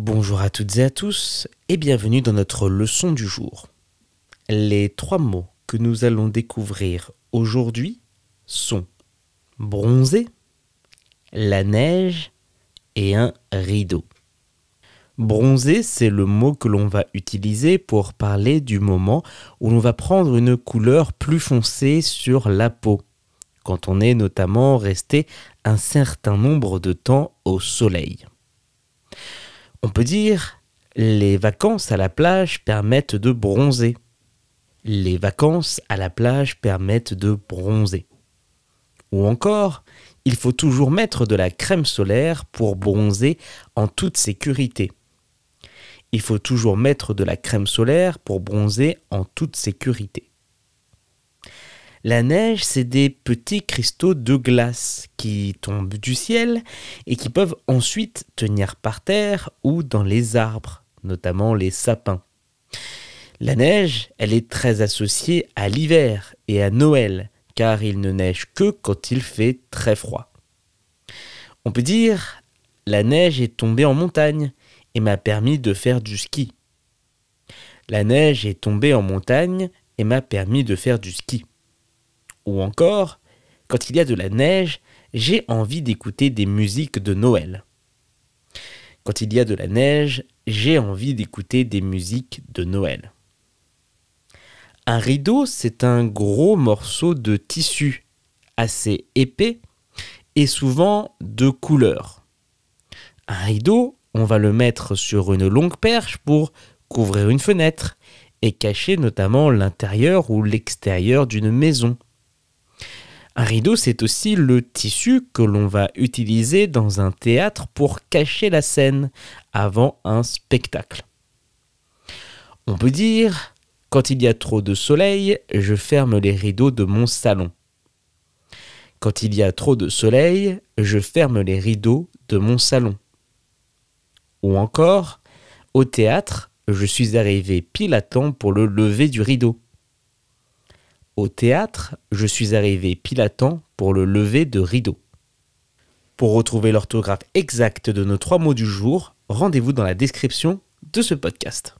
Bonjour à toutes et à tous et bienvenue dans notre leçon du jour. Les trois mots que nous allons découvrir aujourd'hui sont bronzer, la neige et un rideau. Bronzer, c'est le mot que l'on va utiliser pour parler du moment où l'on va prendre une couleur plus foncée sur la peau, quand on est notamment resté un certain nombre de temps au soleil. On peut dire les vacances à la plage permettent de bronzer. Les vacances à la plage permettent de bronzer. Ou encore, il faut toujours mettre de la crème solaire pour bronzer en toute sécurité il faut toujours mettre de la crème solaire pour bronzer en toute sécurité. La neige, c'est des petits cristaux de glace qui tombent du ciel et qui peuvent ensuite tenir par terre ou dans les arbres, notamment les sapins. La neige, elle est très associée à l'hiver et à Noël, car il ne neige que quand il fait très froid. On peut dire, la neige est tombée en montagne, et m'a permis de faire du ski. La neige est tombée en montagne et m'a permis de faire du ski. Ou encore, quand il y a de la neige, j'ai envie d'écouter des musiques de Noël. Quand il y a de la neige, j'ai envie d'écouter des musiques de Noël. Un rideau, c'est un gros morceau de tissu, assez épais et souvent de couleur. Un rideau, on va le mettre sur une longue perche pour couvrir une fenêtre et cacher notamment l'intérieur ou l'extérieur d'une maison. Un rideau, c'est aussi le tissu que l'on va utiliser dans un théâtre pour cacher la scène avant un spectacle. On peut dire, quand il y a trop de soleil, je ferme les rideaux de mon salon. Quand il y a trop de soleil, je ferme les rideaux de mon salon. Ou encore, au théâtre, je suis arrivé pile à temps pour le lever du rideau. Au théâtre, je suis arrivé temps pour le lever de rideau. Pour retrouver l'orthographe exacte de nos trois mots du jour, rendez-vous dans la description de ce podcast.